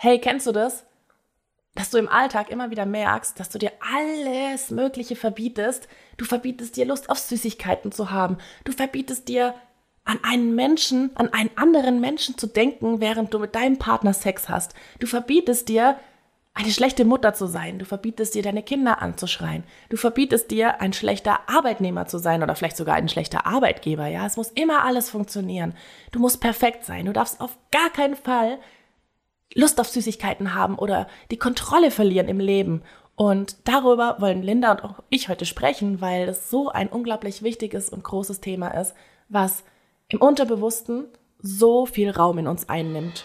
hey, kennst du das? Dass du im Alltag immer wieder merkst, dass du dir alles Mögliche verbietest. Du verbietest dir Lust auf Süßigkeiten zu haben. Du verbietest dir an einen Menschen, an einen anderen Menschen zu denken, während du mit deinem Partner Sex hast. Du verbietest dir, eine schlechte Mutter zu sein. Du verbietest dir, deine Kinder anzuschreien. Du verbietest dir, ein schlechter Arbeitnehmer zu sein oder vielleicht sogar ein schlechter Arbeitgeber. Ja, es muss immer alles funktionieren. Du musst perfekt sein. Du darfst auf gar keinen Fall Lust auf Süßigkeiten haben oder die Kontrolle verlieren im Leben. Und darüber wollen Linda und auch ich heute sprechen, weil das so ein unglaublich wichtiges und großes Thema ist, was im Unterbewussten so viel Raum in uns einnimmt.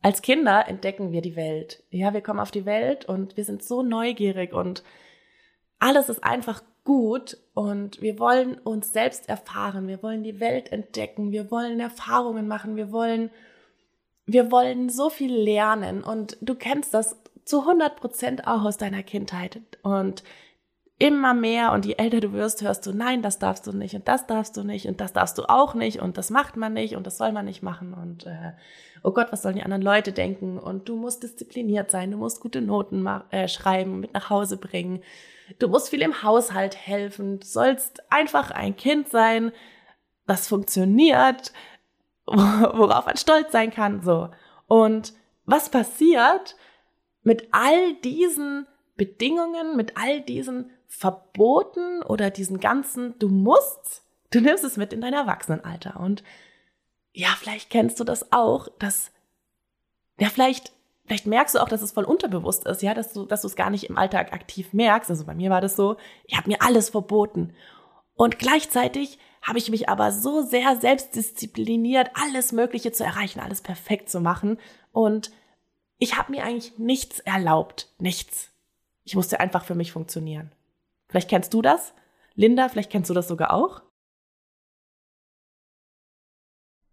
Als Kinder entdecken wir die Welt. Ja, wir kommen auf die Welt und wir sind so neugierig und alles ist einfach gut und wir wollen uns selbst erfahren, wir wollen die Welt entdecken, wir wollen Erfahrungen machen, wir wollen, wir wollen so viel lernen. Und du kennst das zu 100 Prozent auch aus deiner Kindheit. Und immer mehr und je älter du wirst, hörst du, nein, das darfst du nicht und das darfst du nicht und das darfst du auch nicht und das macht man nicht und das soll man nicht machen und äh, oh Gott, was sollen die anderen Leute denken? Und du musst diszipliniert sein, du musst gute Noten äh, schreiben, mit nach Hause bringen, du musst viel im Haushalt helfen, du sollst einfach ein Kind sein, das funktioniert, worauf man stolz sein kann, so. Und was passiert mit all diesen Bedingungen, mit all diesen Verboten oder diesen ganzen, du musst, du nimmst es mit in dein Erwachsenenalter. Und ja, vielleicht kennst du das auch, dass, ja, vielleicht, vielleicht merkst du auch, dass es voll unterbewusst ist, ja, dass du, dass du es gar nicht im Alltag aktiv merkst. Also bei mir war das so, ich habe mir alles verboten. Und gleichzeitig habe ich mich aber so sehr selbstdiszipliniert, alles Mögliche zu erreichen, alles perfekt zu machen. Und ich habe mir eigentlich nichts erlaubt. Nichts. Ich musste einfach für mich funktionieren. Vielleicht kennst du das. Linda, vielleicht kennst du das sogar auch.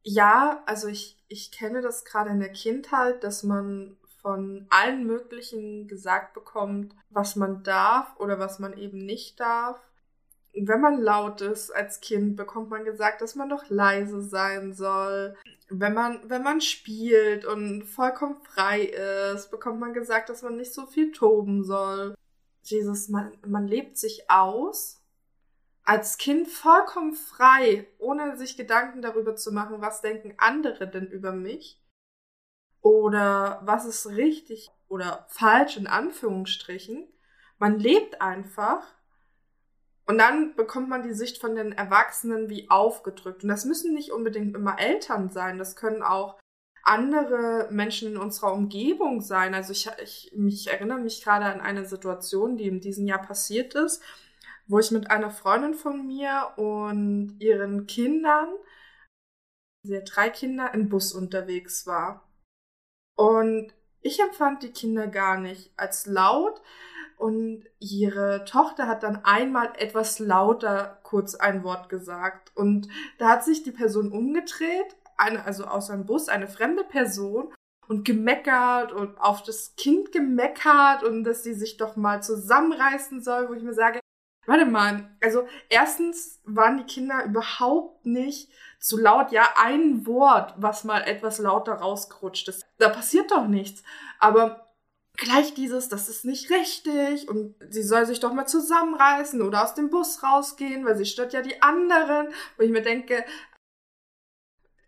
Ja, also ich, ich kenne das gerade in der Kindheit, dass man von allen möglichen gesagt bekommt, was man darf oder was man eben nicht darf. Wenn man laut ist als Kind, bekommt man gesagt, dass man doch leise sein soll. Wenn man, wenn man spielt und vollkommen frei ist, bekommt man gesagt, dass man nicht so viel toben soll. Jesus, man, man lebt sich aus, als Kind vollkommen frei, ohne sich Gedanken darüber zu machen, was denken andere denn über mich oder was ist richtig oder falsch in Anführungsstrichen. Man lebt einfach und dann bekommt man die Sicht von den Erwachsenen wie aufgedrückt. Und das müssen nicht unbedingt immer Eltern sein, das können auch andere Menschen in unserer Umgebung sein. Also ich, ich mich erinnere mich gerade an eine Situation, die in diesem Jahr passiert ist, wo ich mit einer Freundin von mir und ihren Kindern, sie hat drei Kinder, im Bus unterwegs war. Und ich empfand die Kinder gar nicht als laut. Und ihre Tochter hat dann einmal etwas lauter kurz ein Wort gesagt. Und da hat sich die Person umgedreht, eine, also aus einem Bus, eine fremde Person und gemeckert und auf das Kind gemeckert und dass sie sich doch mal zusammenreißen soll, wo ich mir sage, warte mal, also erstens waren die Kinder überhaupt nicht zu laut. Ja, ein Wort, was mal etwas lauter rausgerutscht ist. Da passiert doch nichts. Aber gleich dieses, das ist nicht richtig und sie soll sich doch mal zusammenreißen oder aus dem Bus rausgehen, weil sie stört ja die anderen. Wo ich mir denke,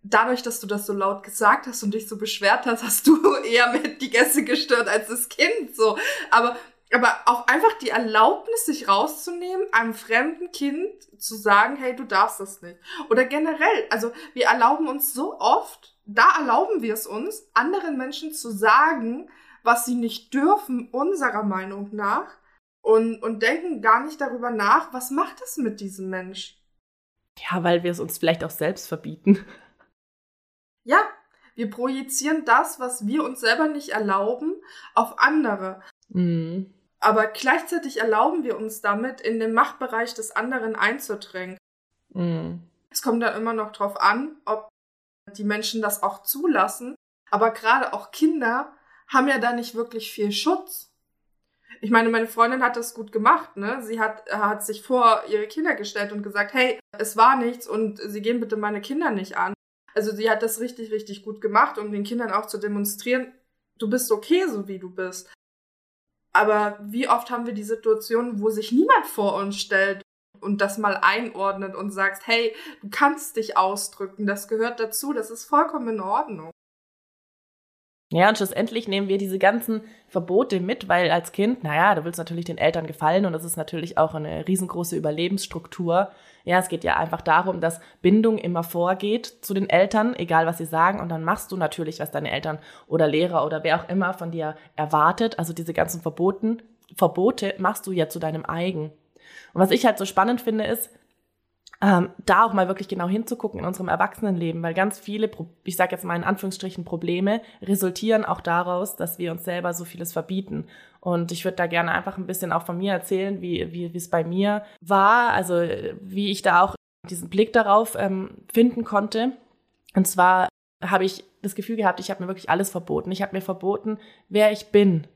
dadurch, dass du das so laut gesagt hast und dich so beschwert hast, hast du eher mit die Gäste gestört als das Kind, so. Aber, aber auch einfach die Erlaubnis, sich rauszunehmen, einem fremden Kind zu sagen, hey, du darfst das nicht. Oder generell, also wir erlauben uns so oft, da erlauben wir es uns, anderen Menschen zu sagen, was sie nicht dürfen, unserer Meinung nach, und, und denken gar nicht darüber nach, was macht es mit diesem Mensch. Ja, weil wir es uns vielleicht auch selbst verbieten. Ja, wir projizieren das, was wir uns selber nicht erlauben, auf andere. Mhm. Aber gleichzeitig erlauben wir uns damit, in den Machtbereich des anderen einzudrängen. Mhm. Es kommt dann immer noch drauf an, ob die Menschen das auch zulassen. Aber gerade auch Kinder haben ja da nicht wirklich viel Schutz. Ich meine, meine Freundin hat das gut gemacht, ne? Sie hat, hat sich vor ihre Kinder gestellt und gesagt, hey, es war nichts und sie gehen bitte meine Kinder nicht an. Also sie hat das richtig, richtig gut gemacht, um den Kindern auch zu demonstrieren, du bist okay, so wie du bist. Aber wie oft haben wir die Situation, wo sich niemand vor uns stellt und das mal einordnet und sagt, hey, du kannst dich ausdrücken, das gehört dazu, das ist vollkommen in Ordnung. Ja, und schlussendlich nehmen wir diese ganzen Verbote mit, weil als Kind, naja, du willst natürlich den Eltern gefallen und das ist natürlich auch eine riesengroße Überlebensstruktur. Ja, es geht ja einfach darum, dass Bindung immer vorgeht zu den Eltern, egal was sie sagen, und dann machst du natürlich, was deine Eltern oder Lehrer oder wer auch immer von dir erwartet. Also diese ganzen Verboten, Verbote machst du ja zu deinem eigen. Und was ich halt so spannend finde, ist, ähm, da auch mal wirklich genau hinzugucken in unserem Erwachsenenleben, weil ganz viele, ich sage jetzt mal in Anführungsstrichen, Probleme resultieren auch daraus, dass wir uns selber so vieles verbieten. Und ich würde da gerne einfach ein bisschen auch von mir erzählen, wie, wie, es bei mir war, also wie ich da auch diesen Blick darauf ähm, finden konnte. Und zwar habe ich das Gefühl gehabt, ich habe mir wirklich alles verboten. Ich habe mir verboten, wer ich bin.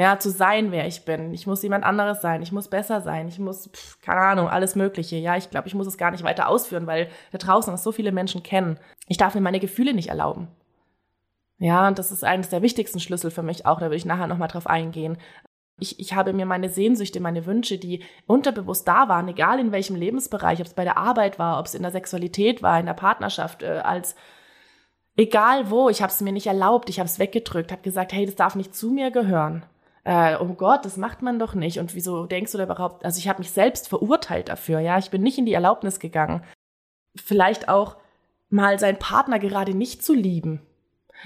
Ja, zu sein, wer ich bin. Ich muss jemand anderes sein. Ich muss besser sein. Ich muss, pff, keine Ahnung, alles Mögliche. Ja, ich glaube, ich muss es gar nicht weiter ausführen, weil da draußen das so viele Menschen kennen. Ich darf mir meine Gefühle nicht erlauben. Ja, und das ist eines der wichtigsten Schlüssel für mich auch. Da würde ich nachher nochmal drauf eingehen. Ich, ich habe mir meine Sehnsüchte, meine Wünsche, die unterbewusst da waren, egal in welchem Lebensbereich, ob es bei der Arbeit war, ob es in der Sexualität war, in der Partnerschaft, äh, als egal wo, ich habe es mir nicht erlaubt, ich habe es weggedrückt, habe gesagt, hey, das darf nicht zu mir gehören äh, oh Gott, das macht man doch nicht. Und wieso denkst du da überhaupt? Also ich habe mich selbst verurteilt dafür, ja. Ich bin nicht in die Erlaubnis gegangen. Vielleicht auch mal seinen Partner gerade nicht zu lieben.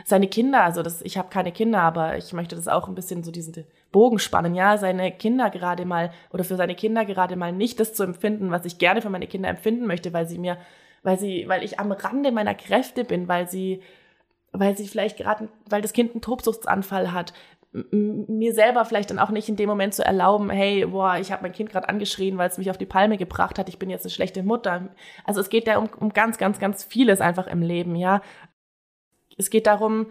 Seine Kinder, also das, ich habe keine Kinder, aber ich möchte das auch ein bisschen so diesen Bogen spannen, ja, seine Kinder gerade mal oder für seine Kinder gerade mal nicht das zu empfinden, was ich gerne für meine Kinder empfinden möchte, weil sie mir, weil sie, weil ich am Rande meiner Kräfte bin, weil sie, weil sie vielleicht gerade, weil das Kind einen Tobsuchtsanfall hat, mir selber vielleicht dann auch nicht in dem Moment zu erlauben, hey, boah, ich habe mein Kind gerade angeschrien, weil es mich auf die Palme gebracht hat, ich bin jetzt eine schlechte Mutter. Also es geht da um, um ganz, ganz, ganz vieles einfach im Leben, ja. Es geht darum,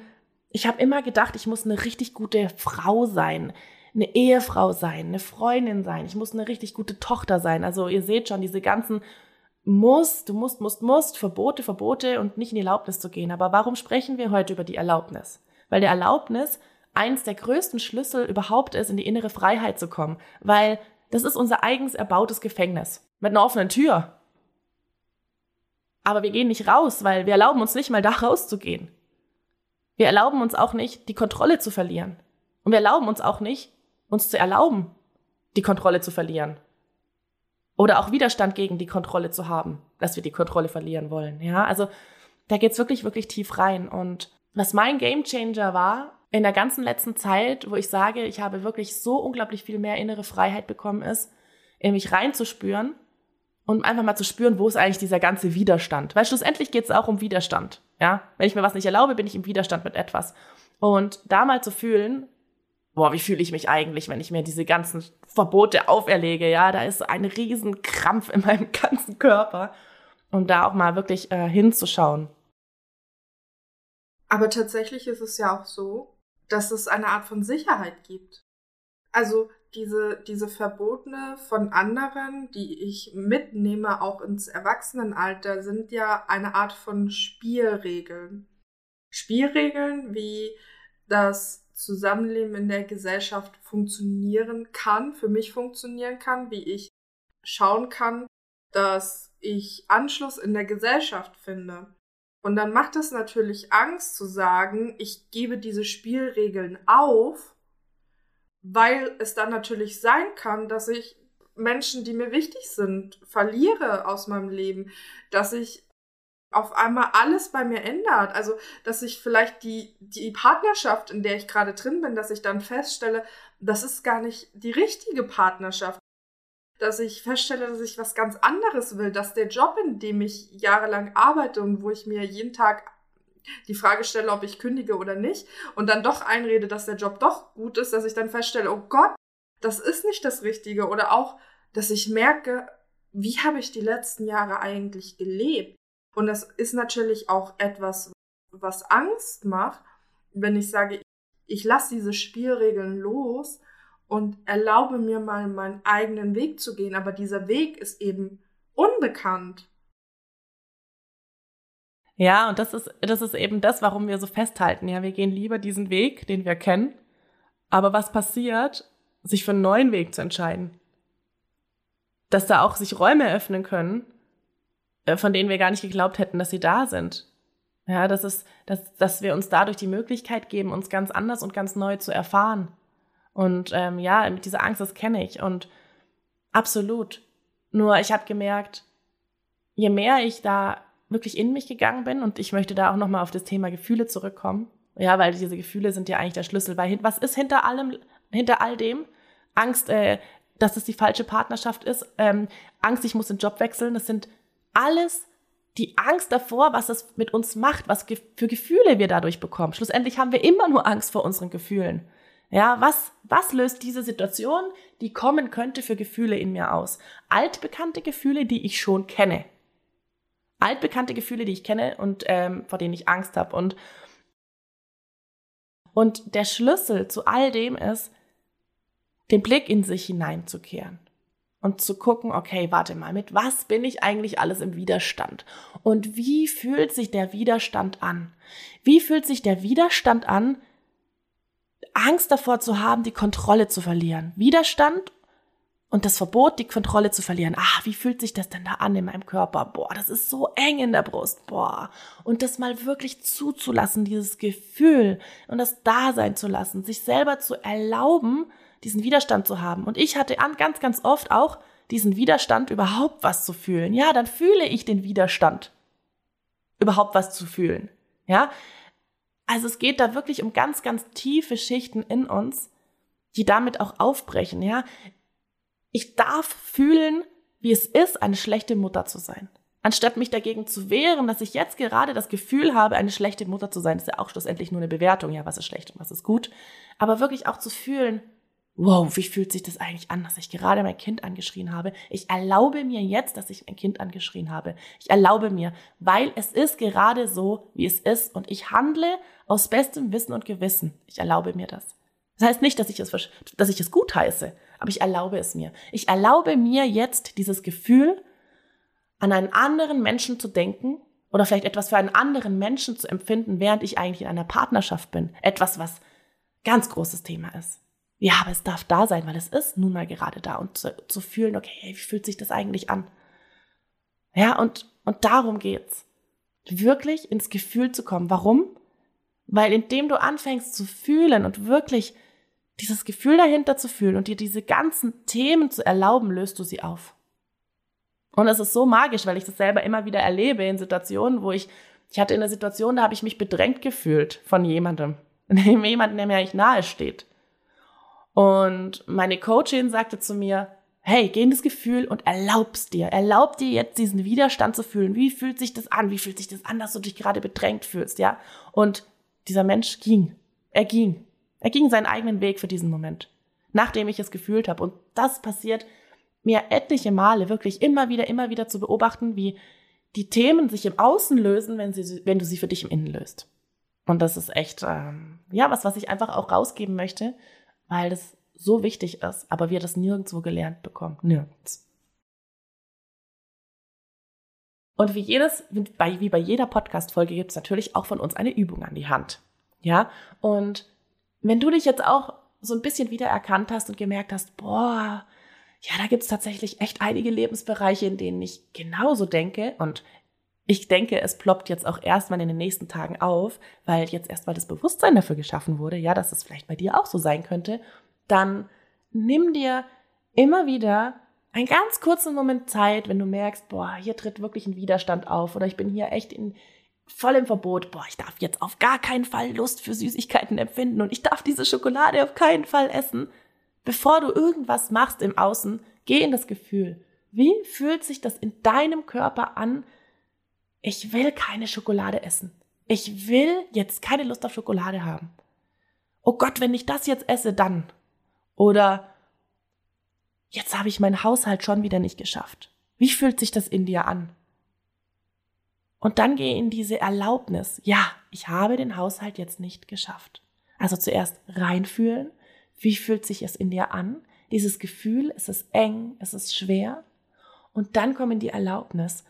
ich habe immer gedacht, ich muss eine richtig gute Frau sein, eine Ehefrau sein, eine Freundin sein, ich muss eine richtig gute Tochter sein. Also ihr seht schon, diese ganzen muss, du musst, musst, musst, Verbote, Verbote und nicht in die Erlaubnis zu gehen. Aber warum sprechen wir heute über die Erlaubnis? Weil der Erlaubnis eins der größten Schlüssel überhaupt ist, in die innere Freiheit zu kommen, weil das ist unser eigens erbautes Gefängnis mit einer offenen Tür. Aber wir gehen nicht raus, weil wir erlauben uns nicht mal da rauszugehen. Wir erlauben uns auch nicht, die Kontrolle zu verlieren. Und wir erlauben uns auch nicht, uns zu erlauben, die Kontrolle zu verlieren. Oder auch Widerstand gegen die Kontrolle zu haben, dass wir die Kontrolle verlieren wollen. Ja, also da geht's wirklich, wirklich tief rein. Und was mein Gamechanger war, in der ganzen letzten Zeit, wo ich sage, ich habe wirklich so unglaublich viel mehr innere Freiheit bekommen, ist, in mich reinzuspüren und einfach mal zu spüren, wo ist eigentlich dieser ganze Widerstand. Weil schlussendlich geht es auch um Widerstand. Ja, wenn ich mir was nicht erlaube, bin ich im Widerstand mit etwas. Und da mal zu fühlen, boah, wie fühle ich mich eigentlich, wenn ich mir diese ganzen Verbote auferlege? Ja, da ist ein riesen Krampf in meinem ganzen Körper. Und da auch mal wirklich äh, hinzuschauen. Aber tatsächlich ist es ja auch so, dass es eine Art von Sicherheit gibt. Also diese, diese Verbotene von anderen, die ich mitnehme, auch ins Erwachsenenalter, sind ja eine Art von Spielregeln. Spielregeln, wie das Zusammenleben in der Gesellschaft funktionieren kann, für mich funktionieren kann, wie ich schauen kann, dass ich Anschluss in der Gesellschaft finde. Und dann macht es natürlich Angst zu sagen, ich gebe diese Spielregeln auf, weil es dann natürlich sein kann, dass ich Menschen, die mir wichtig sind, verliere aus meinem Leben, dass ich auf einmal alles bei mir ändert. Also, dass ich vielleicht die, die Partnerschaft, in der ich gerade drin bin, dass ich dann feststelle, das ist gar nicht die richtige Partnerschaft dass ich feststelle, dass ich was ganz anderes will, dass der Job, in dem ich jahrelang arbeite und wo ich mir jeden Tag die Frage stelle, ob ich kündige oder nicht und dann doch einrede, dass der Job doch gut ist, dass ich dann feststelle, oh Gott, das ist nicht das Richtige. Oder auch, dass ich merke, wie habe ich die letzten Jahre eigentlich gelebt? Und das ist natürlich auch etwas, was Angst macht, wenn ich sage, ich lasse diese Spielregeln los und erlaube mir mal meinen eigenen Weg zu gehen, aber dieser Weg ist eben unbekannt. Ja, und das ist, das ist eben das, warum wir so festhalten. Ja, wir gehen lieber diesen Weg, den wir kennen. Aber was passiert, sich für einen neuen Weg zu entscheiden? Dass da auch sich Räume öffnen können, äh, von denen wir gar nicht geglaubt hätten, dass sie da sind. Ja, das ist, dass, dass wir uns dadurch die Möglichkeit geben, uns ganz anders und ganz neu zu erfahren. Und ähm, ja, mit dieser Angst, das kenne ich. Und absolut. Nur ich habe gemerkt, je mehr ich da wirklich in mich gegangen bin, und ich möchte da auch nochmal auf das Thema Gefühle zurückkommen. Ja, weil diese Gefühle sind ja eigentlich der Schlüssel. Weil was ist hinter allem, hinter all dem? Angst, äh, dass es die falsche Partnerschaft ist. Ähm, Angst, ich muss den Job wechseln. Das sind alles die Angst davor, was es mit uns macht, was für Gefühle wir dadurch bekommen. Schlussendlich haben wir immer nur Angst vor unseren Gefühlen. Ja, was, was löst diese Situation, die kommen könnte, für Gefühle in mir aus? Altbekannte Gefühle, die ich schon kenne. Altbekannte Gefühle, die ich kenne und ähm, vor denen ich Angst habe. Und, und der Schlüssel zu all dem ist, den Blick in sich hineinzukehren und zu gucken, okay, warte mal, mit was bin ich eigentlich alles im Widerstand? Und wie fühlt sich der Widerstand an? Wie fühlt sich der Widerstand an, Angst davor zu haben, die Kontrolle zu verlieren? Widerstand und das Verbot, die Kontrolle zu verlieren. Ah, wie fühlt sich das denn da an in meinem Körper? Boah, das ist so eng in der Brust. Boah. Und das mal wirklich zuzulassen, dieses Gefühl und das da sein zu lassen, sich selber zu erlauben, diesen Widerstand zu haben. Und ich hatte an, ganz, ganz oft auch diesen Widerstand, überhaupt was zu fühlen. Ja, dann fühle ich den Widerstand, überhaupt was zu fühlen. Ja, also es geht da wirklich um ganz, ganz tiefe Schichten in uns, die damit auch aufbrechen. Ja, ich darf fühlen, wie es ist, eine schlechte Mutter zu sein. Anstatt mich dagegen zu wehren, dass ich jetzt gerade das Gefühl habe, eine schlechte Mutter zu sein, ist ja auch schlussendlich nur eine Bewertung, ja, was ist schlecht und was ist gut. Aber wirklich auch zu fühlen, wow, wie fühlt sich das eigentlich an, dass ich gerade mein Kind angeschrien habe? Ich erlaube mir jetzt, dass ich mein Kind angeschrien habe. Ich erlaube mir, weil es ist gerade so, wie es ist und ich handle aus bestem Wissen und Gewissen. Ich erlaube mir das. Das heißt nicht, dass ich es, dass ich es gut heiße, aber ich erlaube es mir. Ich erlaube mir jetzt dieses Gefühl, an einen anderen Menschen zu denken oder vielleicht etwas für einen anderen Menschen zu empfinden, während ich eigentlich in einer Partnerschaft bin. Etwas, was ganz großes Thema ist. Ja, aber es darf da sein, weil es ist nun mal gerade da und zu, zu fühlen, okay, wie fühlt sich das eigentlich an? Ja, und, und darum geht's. Wirklich ins Gefühl zu kommen. Warum? Weil indem du anfängst zu fühlen und wirklich dieses Gefühl dahinter zu fühlen und dir diese ganzen Themen zu erlauben, löst du sie auf. Und es ist so magisch, weil ich das selber immer wieder erlebe in Situationen, wo ich, ich hatte in einer Situation, da habe ich mich bedrängt gefühlt von jemandem. Jemandem, der mir eigentlich nahe steht. Und meine Coachin sagte zu mir, hey, geh in das Gefühl und erlaubst dir, erlaub dir jetzt diesen Widerstand zu fühlen. Wie fühlt sich das an? Wie fühlt sich das an, dass du dich gerade bedrängt fühlst, ja? Und dieser Mensch ging. Er ging. Er ging seinen eigenen Weg für diesen Moment, nachdem ich es gefühlt habe. Und das passiert mir etliche Male, wirklich immer wieder, immer wieder zu beobachten, wie die Themen sich im Außen lösen, wenn, sie, wenn du sie für dich im Innen löst. Und das ist echt, ähm, ja, was, was ich einfach auch rausgeben möchte, weil das so wichtig ist, aber wir das nirgendwo gelernt bekommen. Nirgends. Und wie jedes, wie bei jeder Podcast-Folge gibt es natürlich auch von uns eine Übung an die Hand. Ja, und wenn du dich jetzt auch so ein bisschen wiedererkannt hast und gemerkt hast, boah, ja, da gibt es tatsächlich echt einige Lebensbereiche, in denen ich genauso denke und ich denke, es ploppt jetzt auch erstmal in den nächsten Tagen auf, weil jetzt erstmal das Bewusstsein dafür geschaffen wurde, ja, dass es vielleicht bei dir auch so sein könnte, dann nimm dir immer wieder einen ganz kurzen Moment Zeit, wenn du merkst, boah, hier tritt wirklich ein Widerstand auf oder ich bin hier echt in voll im Verbot, boah, ich darf jetzt auf gar keinen Fall Lust für Süßigkeiten empfinden und ich darf diese Schokolade auf keinen Fall essen. Bevor du irgendwas machst im Außen, geh in das Gefühl. Wie fühlt sich das in deinem Körper an, ich will keine Schokolade essen. Ich will jetzt keine Lust auf Schokolade haben. Oh Gott, wenn ich das jetzt esse, dann. Oder, jetzt habe ich meinen Haushalt schon wieder nicht geschafft. Wie fühlt sich das in dir an? Und dann gehe in diese Erlaubnis. Ja, ich habe den Haushalt jetzt nicht geschafft. Also zuerst reinfühlen. Wie fühlt sich es in dir an? Dieses Gefühl, es ist eng, es ist schwer. Und dann komm in die Erlaubnis.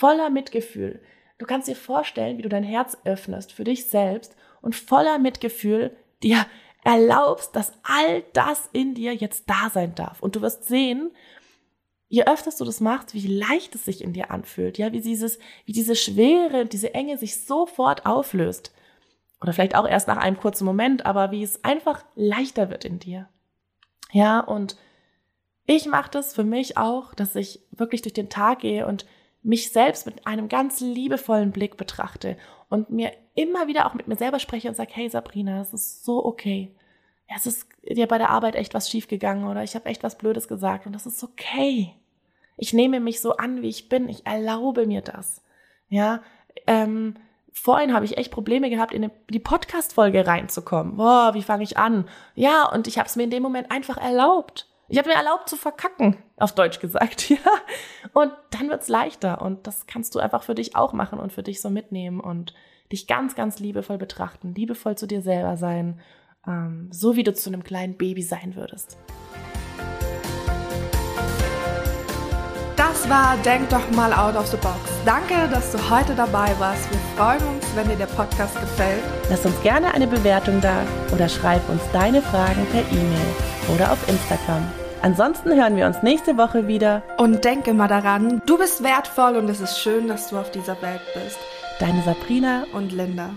Voller Mitgefühl. Du kannst dir vorstellen, wie du dein Herz öffnest für dich selbst und voller Mitgefühl dir erlaubst, dass all das in dir jetzt da sein darf. Und du wirst sehen, je öfter du das machst, wie leicht es sich in dir anfühlt, ja, wie dieses, wie diese Schwere und diese Enge sich sofort auflöst. Oder vielleicht auch erst nach einem kurzen Moment, aber wie es einfach leichter wird in dir. Ja, und ich mache das für mich auch, dass ich wirklich durch den Tag gehe und mich selbst mit einem ganz liebevollen Blick betrachte und mir immer wieder auch mit mir selber spreche und sage, hey Sabrina, es ist so okay. Ja, es ist dir bei der Arbeit echt was schiefgegangen oder ich habe echt was Blödes gesagt und das ist okay. Ich nehme mich so an, wie ich bin. Ich erlaube mir das. Ja, ähm, vorhin habe ich echt Probleme gehabt, in die Podcast-Folge reinzukommen. Boah, wie fange ich an? Ja, und ich habe es mir in dem Moment einfach erlaubt. Ich habe mir erlaubt zu verkacken, auf Deutsch gesagt, ja. Und dann wird's leichter und das kannst du einfach für dich auch machen und für dich so mitnehmen und dich ganz, ganz liebevoll betrachten, liebevoll zu dir selber sein, ähm, so wie du zu einem kleinen Baby sein würdest. Das war Denk doch mal out of the box. Danke, dass du heute dabei warst. Wir freuen uns, wenn dir der Podcast gefällt. Lass uns gerne eine Bewertung da oder schreib uns deine Fragen per E-Mail oder auf Instagram. Ansonsten hören wir uns nächste Woche wieder. Und denke mal daran, du bist wertvoll und es ist schön, dass du auf dieser Welt bist. Deine Sabrina und Linda.